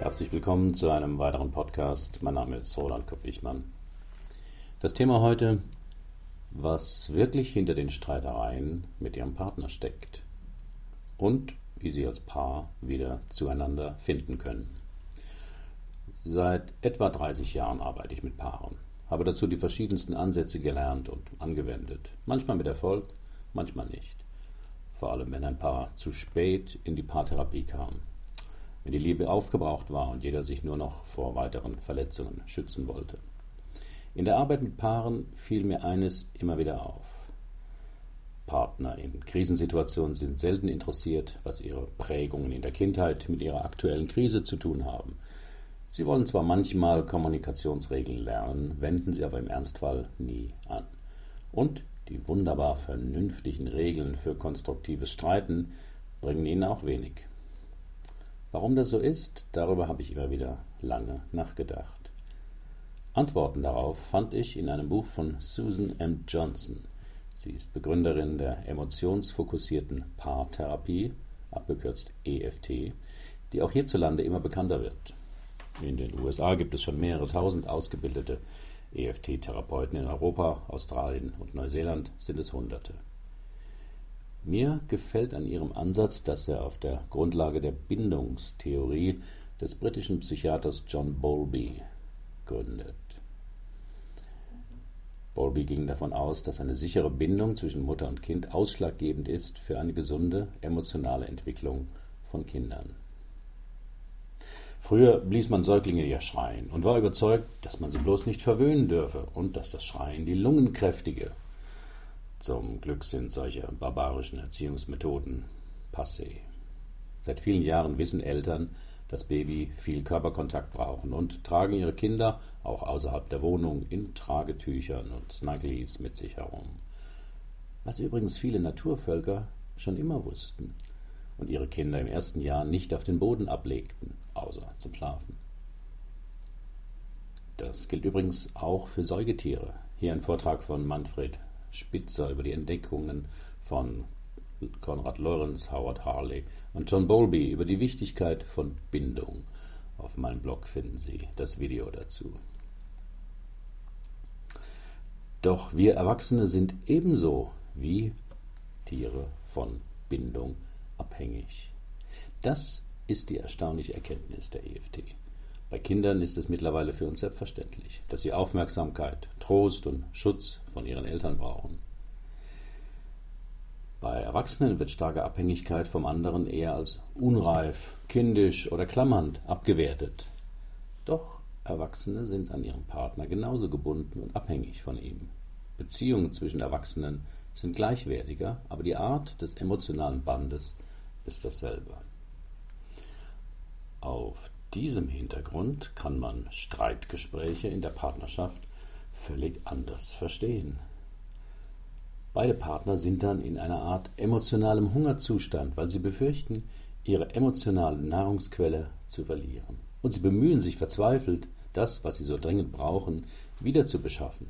Herzlich willkommen zu einem weiteren Podcast. Mein Name ist Roland Kopp-Wichmann. Das Thema heute, was wirklich hinter den Streitereien mit Ihrem Partner steckt und wie Sie als Paar wieder zueinander finden können. Seit etwa 30 Jahren arbeite ich mit Paaren, habe dazu die verschiedensten Ansätze gelernt und angewendet, manchmal mit Erfolg, manchmal nicht. Vor allem, wenn ein Paar zu spät in die Paartherapie kam, wenn die Liebe aufgebraucht war und jeder sich nur noch vor weiteren Verletzungen schützen wollte. In der Arbeit mit Paaren fiel mir eines immer wieder auf. Partner in Krisensituationen sind selten interessiert, was ihre Prägungen in der Kindheit mit ihrer aktuellen Krise zu tun haben. Sie wollen zwar manchmal Kommunikationsregeln lernen, wenden sie aber im Ernstfall nie an. Und die wunderbar vernünftigen Regeln für konstruktives Streiten bringen ihnen auch wenig. Warum das so ist, darüber habe ich immer wieder lange nachgedacht. Antworten darauf fand ich in einem Buch von Susan M. Johnson. Sie ist Begründerin der emotionsfokussierten Paartherapie, abgekürzt EFT, die auch hierzulande immer bekannter wird. In den USA gibt es schon mehrere tausend ausgebildete EFT-Therapeuten. In Europa, Australien und Neuseeland sind es Hunderte. Mir gefällt an ihrem Ansatz, dass er auf der Grundlage der Bindungstheorie des britischen Psychiaters John Bowlby gründet. Bowlby ging davon aus, dass eine sichere Bindung zwischen Mutter und Kind ausschlaggebend ist für eine gesunde emotionale Entwicklung von Kindern. Früher blies man Säuglinge ja schreien und war überzeugt, dass man sie bloß nicht verwöhnen dürfe und dass das Schreien die Lungen kräftige zum Glück sind solche barbarischen Erziehungsmethoden passé. Seit vielen Jahren wissen Eltern, dass Baby viel Körperkontakt brauchen und tragen ihre Kinder auch außerhalb der Wohnung in Tragetüchern und Snugglies mit sich herum. Was übrigens viele Naturvölker schon immer wussten und ihre Kinder im ersten Jahr nicht auf den Boden ablegten, außer zum Schlafen. Das gilt übrigens auch für Säugetiere. Hier ein Vortrag von Manfred Spitzer über die Entdeckungen von Konrad Lorenz, Howard Harley und John Bowlby über die Wichtigkeit von Bindung. Auf meinem Blog finden Sie das Video dazu. Doch wir Erwachsene sind ebenso wie Tiere von Bindung abhängig. Das ist die erstaunliche Erkenntnis der EFT. Bei Kindern ist es mittlerweile für uns selbstverständlich, dass sie Aufmerksamkeit, Trost und Schutz von ihren Eltern brauchen. Bei Erwachsenen wird starke Abhängigkeit vom anderen eher als unreif, kindisch oder klammernd abgewertet. Doch Erwachsene sind an ihren Partner genauso gebunden und abhängig von ihm. Beziehungen zwischen Erwachsenen sind gleichwertiger, aber die Art des emotionalen Bandes ist dasselbe. Auf diesem Hintergrund kann man Streitgespräche in der Partnerschaft völlig anders verstehen. Beide Partner sind dann in einer Art emotionalem Hungerzustand, weil sie befürchten, ihre emotionale Nahrungsquelle zu verlieren. Und sie bemühen sich verzweifelt, das, was sie so dringend brauchen, wieder zu beschaffen.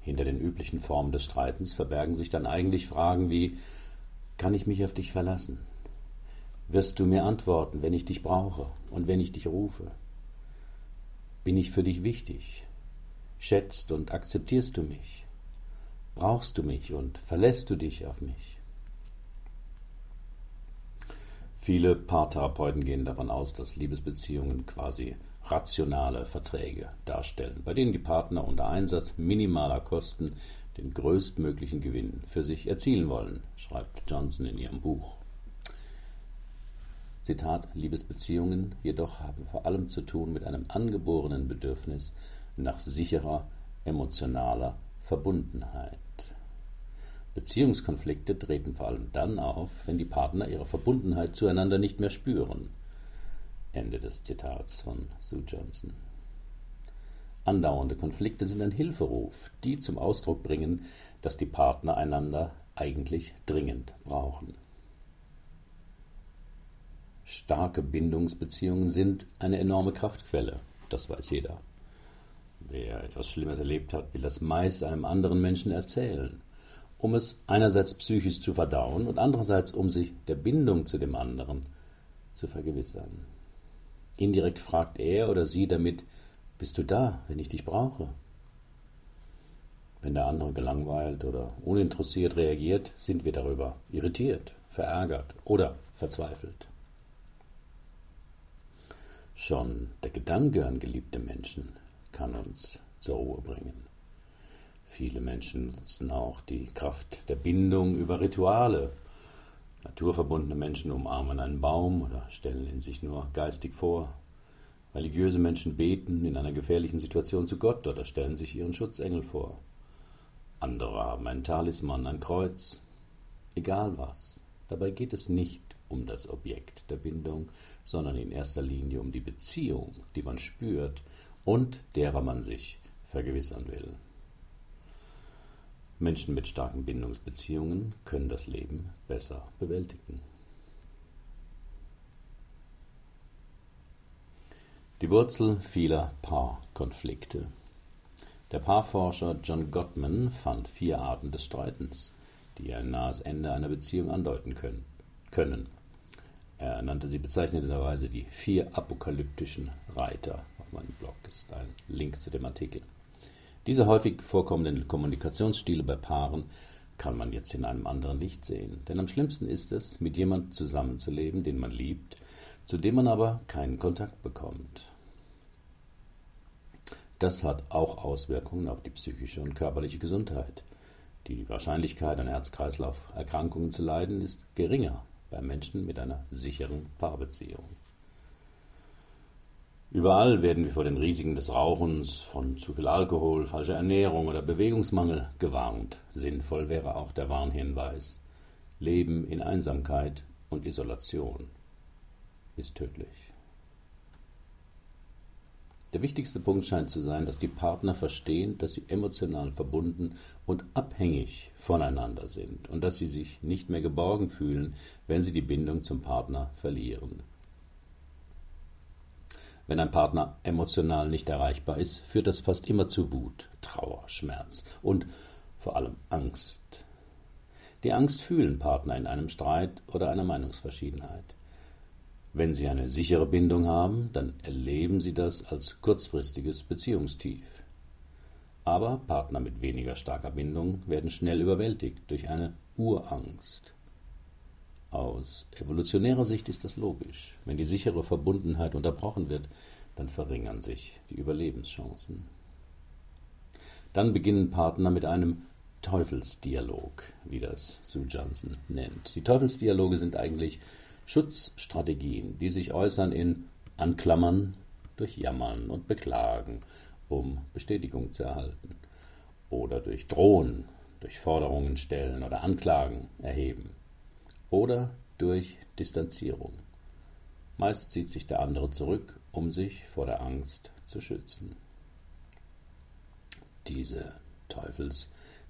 Hinter den üblichen Formen des Streitens verbergen sich dann eigentlich Fragen wie Kann ich mich auf dich verlassen? Wirst du mir antworten, wenn ich dich brauche und wenn ich dich rufe? Bin ich für dich wichtig? Schätzt und akzeptierst du mich? Brauchst du mich und verlässt du dich auf mich? Viele Paartherapeuten gehen davon aus, dass Liebesbeziehungen quasi rationale Verträge darstellen, bei denen die Partner unter Einsatz minimaler Kosten den größtmöglichen Gewinn für sich erzielen wollen, schreibt Johnson in ihrem Buch. Zitat, Liebesbeziehungen jedoch haben vor allem zu tun mit einem angeborenen Bedürfnis nach sicherer emotionaler Verbundenheit. Beziehungskonflikte treten vor allem dann auf, wenn die Partner ihre Verbundenheit zueinander nicht mehr spüren. Ende des Zitats von Sue Johnson. Andauernde Konflikte sind ein Hilferuf, die zum Ausdruck bringen, dass die Partner einander eigentlich dringend brauchen. Starke Bindungsbeziehungen sind eine enorme Kraftquelle, das weiß jeder. Wer etwas Schlimmes erlebt hat, will das meist einem anderen Menschen erzählen, um es einerseits psychisch zu verdauen und andererseits um sich der Bindung zu dem anderen zu vergewissern. Indirekt fragt er oder sie damit, bist du da, wenn ich dich brauche? Wenn der andere gelangweilt oder uninteressiert reagiert, sind wir darüber irritiert, verärgert oder verzweifelt. Schon der Gedanke an geliebte Menschen kann uns zur Ruhe bringen. Viele Menschen nutzen auch die Kraft der Bindung über Rituale. Naturverbundene Menschen umarmen einen Baum oder stellen ihn sich nur geistig vor. Religiöse Menschen beten in einer gefährlichen Situation zu Gott oder stellen sich ihren Schutzengel vor. Andere haben ein Talisman, ein Kreuz. Egal was. Dabei geht es nicht um das Objekt der Bindung, sondern in erster Linie um die Beziehung, die man spürt und derer man sich vergewissern will. Menschen mit starken Bindungsbeziehungen können das Leben besser bewältigen. Die Wurzel vieler Paarkonflikte. Der Paarforscher John Gottman fand vier Arten des Streitens, die ein nahes Ende einer Beziehung andeuten können. Er nannte sie bezeichnenderweise die vier apokalyptischen Reiter. Auf meinem Blog ist ein Link zu dem Artikel. Diese häufig vorkommenden Kommunikationsstile bei Paaren kann man jetzt in einem anderen Licht sehen. Denn am schlimmsten ist es, mit jemandem zusammenzuleben, den man liebt, zu dem man aber keinen Kontakt bekommt. Das hat auch Auswirkungen auf die psychische und körperliche Gesundheit. Die Wahrscheinlichkeit, an Herz-Kreislauf-Erkrankungen zu leiden, ist geringer bei Menschen mit einer sicheren Paarbeziehung. Überall werden wir vor den Risiken des Rauchens, von zu viel Alkohol, falscher Ernährung oder Bewegungsmangel gewarnt. Sinnvoll wäre auch der Warnhinweis. Leben in Einsamkeit und Isolation ist tödlich. Der wichtigste Punkt scheint zu sein, dass die Partner verstehen, dass sie emotional verbunden und abhängig voneinander sind und dass sie sich nicht mehr geborgen fühlen, wenn sie die Bindung zum Partner verlieren. Wenn ein Partner emotional nicht erreichbar ist, führt das fast immer zu Wut, Trauer, Schmerz und vor allem Angst. Die Angst fühlen Partner in einem Streit oder einer Meinungsverschiedenheit. Wenn sie eine sichere Bindung haben, dann erleben sie das als kurzfristiges Beziehungstief. Aber Partner mit weniger starker Bindung werden schnell überwältigt durch eine Urangst. Aus evolutionärer Sicht ist das logisch. Wenn die sichere Verbundenheit unterbrochen wird, dann verringern sich die Überlebenschancen. Dann beginnen Partner mit einem Teufelsdialog, wie das Sue Johnson nennt. Die Teufelsdialoge sind eigentlich Schutzstrategien, die sich äußern in Anklammern, durch Jammern und Beklagen, um Bestätigung zu erhalten, oder durch Drohen, durch Forderungen stellen oder Anklagen erheben, oder durch Distanzierung. Meist zieht sich der andere zurück, um sich vor der Angst zu schützen. Diese Teufels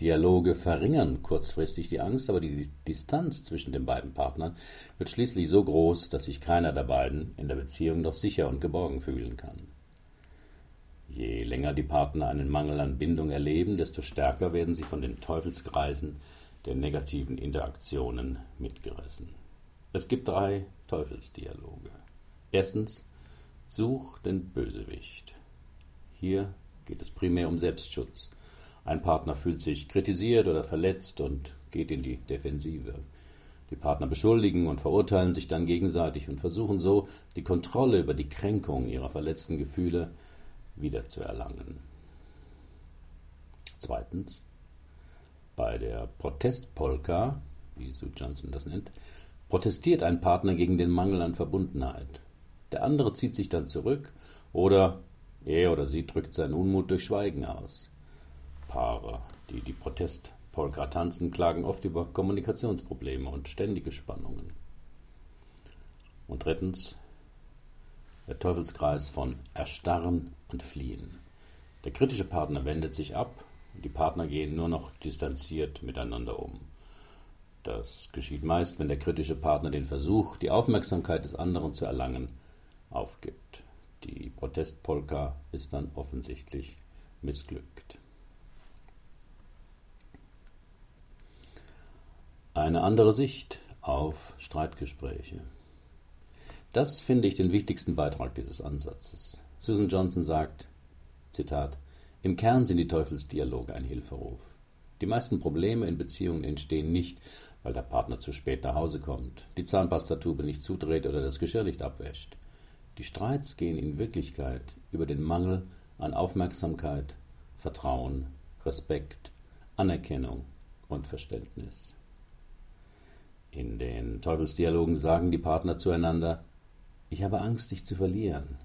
Dialoge verringern kurzfristig die Angst, aber die Distanz zwischen den beiden Partnern wird schließlich so groß, dass sich keiner der beiden in der Beziehung noch sicher und geborgen fühlen kann. Je länger die Partner einen Mangel an Bindung erleben, desto stärker werden sie von den Teufelskreisen der negativen Interaktionen mitgerissen. Es gibt drei Teufelsdialoge. Erstens, such den Bösewicht. Hier geht es primär um Selbstschutz. Ein Partner fühlt sich kritisiert oder verletzt und geht in die Defensive. Die Partner beschuldigen und verurteilen sich dann gegenseitig und versuchen so, die Kontrolle über die Kränkung ihrer verletzten Gefühle wiederzuerlangen. Zweitens, bei der Protestpolka, wie Sue Johnson das nennt, protestiert ein Partner gegen den Mangel an Verbundenheit. Der andere zieht sich dann zurück oder er oder sie drückt seinen Unmut durch Schweigen aus. Paare, die die Protestpolka tanzen, klagen oft über Kommunikationsprobleme und ständige Spannungen. Und drittens der Teufelskreis von Erstarren und Fliehen. Der kritische Partner wendet sich ab und die Partner gehen nur noch distanziert miteinander um. Das geschieht meist, wenn der kritische Partner den Versuch, die Aufmerksamkeit des anderen zu erlangen, aufgibt. Die Protestpolka ist dann offensichtlich missglückt. Eine andere Sicht auf Streitgespräche. Das finde ich den wichtigsten Beitrag dieses Ansatzes. Susan Johnson sagt, Zitat, im Kern sind die Teufelsdialoge ein Hilferuf. Die meisten Probleme in Beziehungen entstehen nicht, weil der Partner zu spät nach Hause kommt, die Zahnpastatube nicht zudreht oder das Geschirr nicht abwäscht. Die Streits gehen in Wirklichkeit über den Mangel an Aufmerksamkeit, Vertrauen, Respekt, Anerkennung und Verständnis. In den Teufelsdialogen sagen die Partner zueinander, ich habe Angst, dich zu verlieren.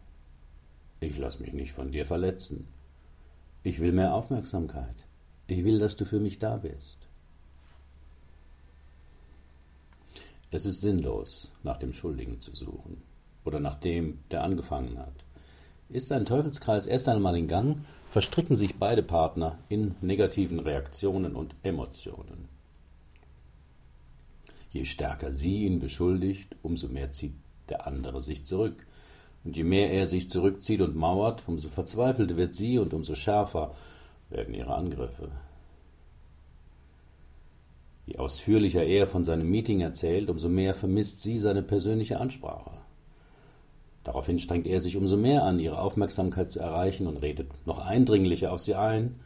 Ich lass mich nicht von dir verletzen. Ich will mehr Aufmerksamkeit. Ich will, dass du für mich da bist. Es ist sinnlos, nach dem Schuldigen zu suchen oder nach dem, der angefangen hat. Ist ein Teufelskreis erst einmal in Gang, verstricken sich beide Partner in negativen Reaktionen und Emotionen. Je stärker sie ihn beschuldigt, umso mehr zieht der andere sich zurück. Und je mehr er sich zurückzieht und mauert, umso verzweifelter wird sie und umso schärfer werden ihre Angriffe. Je ausführlicher er von seinem Meeting erzählt, umso mehr vermisst sie seine persönliche Ansprache. Daraufhin strengt er sich umso mehr an, ihre Aufmerksamkeit zu erreichen und redet noch eindringlicher auf sie ein.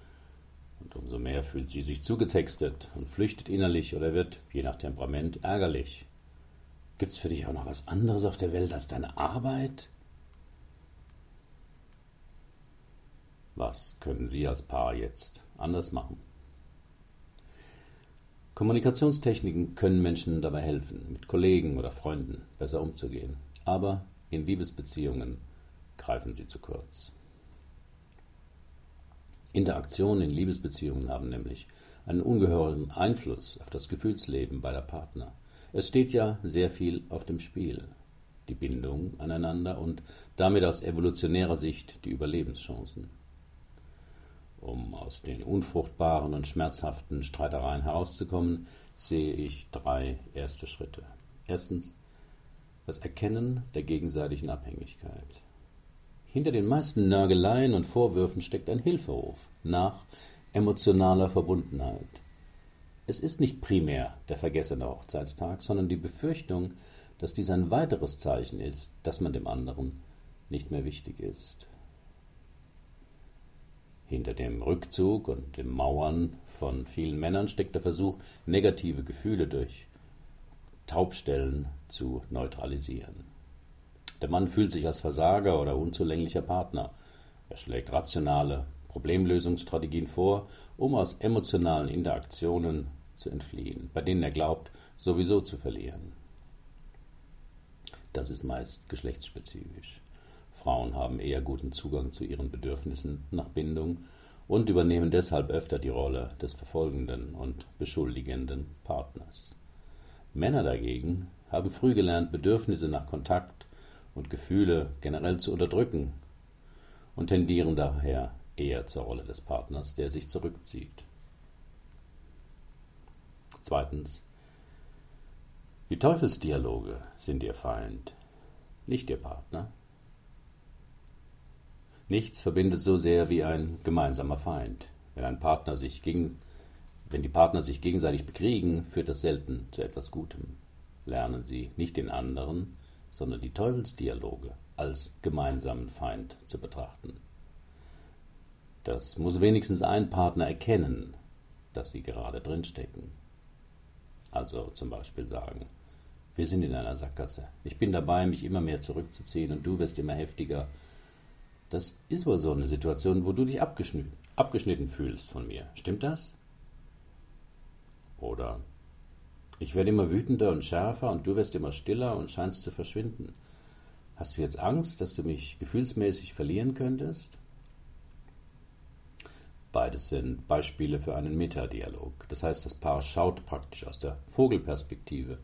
Und umso mehr fühlt sie sich zugetextet und flüchtet innerlich oder wird, je nach Temperament, ärgerlich. Gibt's für dich auch noch was anderes auf der Welt als deine Arbeit? Was können Sie als Paar jetzt anders machen? Kommunikationstechniken können Menschen dabei helfen, mit Kollegen oder Freunden besser umzugehen. Aber in Liebesbeziehungen greifen sie zu kurz. Interaktionen in Liebesbeziehungen haben nämlich einen ungeheuren Einfluss auf das Gefühlsleben beider Partner. Es steht ja sehr viel auf dem Spiel. Die Bindung aneinander und damit aus evolutionärer Sicht die Überlebenschancen. Um aus den unfruchtbaren und schmerzhaften Streitereien herauszukommen, sehe ich drei erste Schritte. Erstens das Erkennen der gegenseitigen Abhängigkeit. Hinter den meisten Nörgeleien und Vorwürfen steckt ein Hilferuf nach emotionaler Verbundenheit. Es ist nicht primär der vergessene Hochzeitstag, sondern die Befürchtung, dass dies ein weiteres Zeichen ist, dass man dem anderen nicht mehr wichtig ist. Hinter dem Rückzug und dem Mauern von vielen Männern steckt der Versuch, negative Gefühle durch Taubstellen zu neutralisieren. Der Mann fühlt sich als Versager oder unzulänglicher Partner. Er schlägt rationale Problemlösungsstrategien vor, um aus emotionalen Interaktionen zu entfliehen, bei denen er glaubt, sowieso zu verlieren. Das ist meist geschlechtsspezifisch. Frauen haben eher guten Zugang zu ihren Bedürfnissen nach Bindung und übernehmen deshalb öfter die Rolle des verfolgenden und beschuldigenden Partners. Männer dagegen haben früh gelernt, Bedürfnisse nach Kontakt und Gefühle generell zu unterdrücken und tendieren daher eher zur Rolle des Partners, der sich zurückzieht. Zweitens. Die Teufelsdialoge sind ihr Feind, nicht ihr Partner. Nichts verbindet so sehr wie ein gemeinsamer Feind. Wenn ein Partner sich gegen wenn die Partner sich gegenseitig bekriegen, führt das selten zu etwas Gutem. Lernen sie nicht den anderen, sondern die Teufelsdialoge als gemeinsamen Feind zu betrachten. Das muss wenigstens ein Partner erkennen, dass sie gerade drinstecken. Also zum Beispiel sagen, wir sind in einer Sackgasse. Ich bin dabei, mich immer mehr zurückzuziehen und du wirst immer heftiger. Das ist wohl so eine Situation, wo du dich abgeschnitten, abgeschnitten fühlst von mir. Stimmt das? Oder ich werde immer wütender und schärfer und du wirst immer stiller und scheinst zu verschwinden. Hast du jetzt Angst, dass du mich gefühlsmäßig verlieren könntest? Beides sind Beispiele für einen Metadialog. Das heißt, das Paar schaut praktisch aus der Vogelperspektive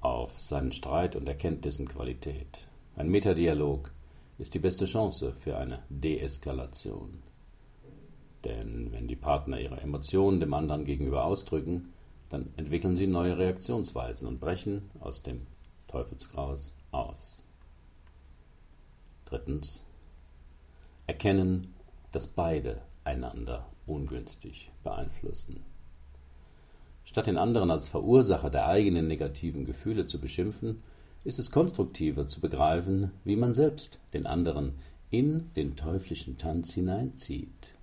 auf seinen Streit und erkennt dessen Qualität. Ein Metadialog ist die beste Chance für eine Deeskalation. Denn wenn die Partner ihre Emotionen dem anderen gegenüber ausdrücken, dann entwickeln sie neue Reaktionsweisen und brechen aus dem Teufelsgraus aus. Drittens. Erkennen, dass beide einander ungünstig beeinflussen. Statt den anderen als Verursacher der eigenen negativen Gefühle zu beschimpfen, ist es konstruktiver zu begreifen, wie man selbst den anderen in den teuflischen Tanz hineinzieht.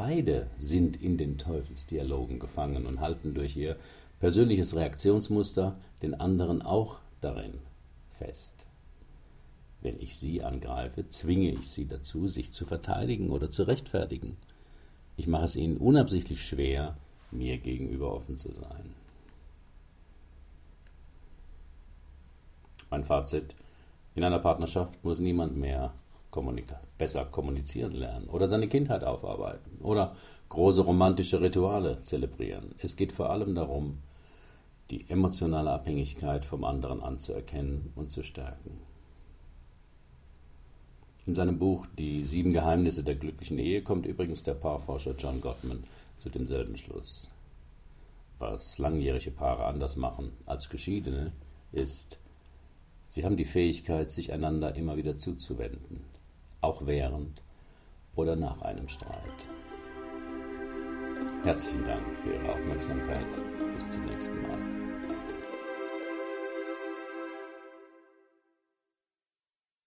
Beide sind in den Teufelsdialogen gefangen und halten durch ihr persönliches Reaktionsmuster den anderen auch darin fest. Wenn ich sie angreife, zwinge ich sie dazu, sich zu verteidigen oder zu rechtfertigen. Ich mache es ihnen unabsichtlich schwer, mir gegenüber offen zu sein. Mein Fazit, in einer Partnerschaft muss niemand mehr kommunika besser kommunizieren lernen oder seine Kindheit aufarbeiten oder große romantische Rituale zelebrieren. Es geht vor allem darum, die emotionale Abhängigkeit vom anderen anzuerkennen und zu stärken. In seinem Buch Die sieben Geheimnisse der glücklichen Ehe kommt übrigens der Paarforscher John Gottman zu demselben Schluss. Was langjährige Paare anders machen als Geschiedene, ist, sie haben die Fähigkeit, sich einander immer wieder zuzuwenden, auch während oder nach einem Streit. Herzlichen Dank für Ihre Aufmerksamkeit. Bis zum nächsten Mal.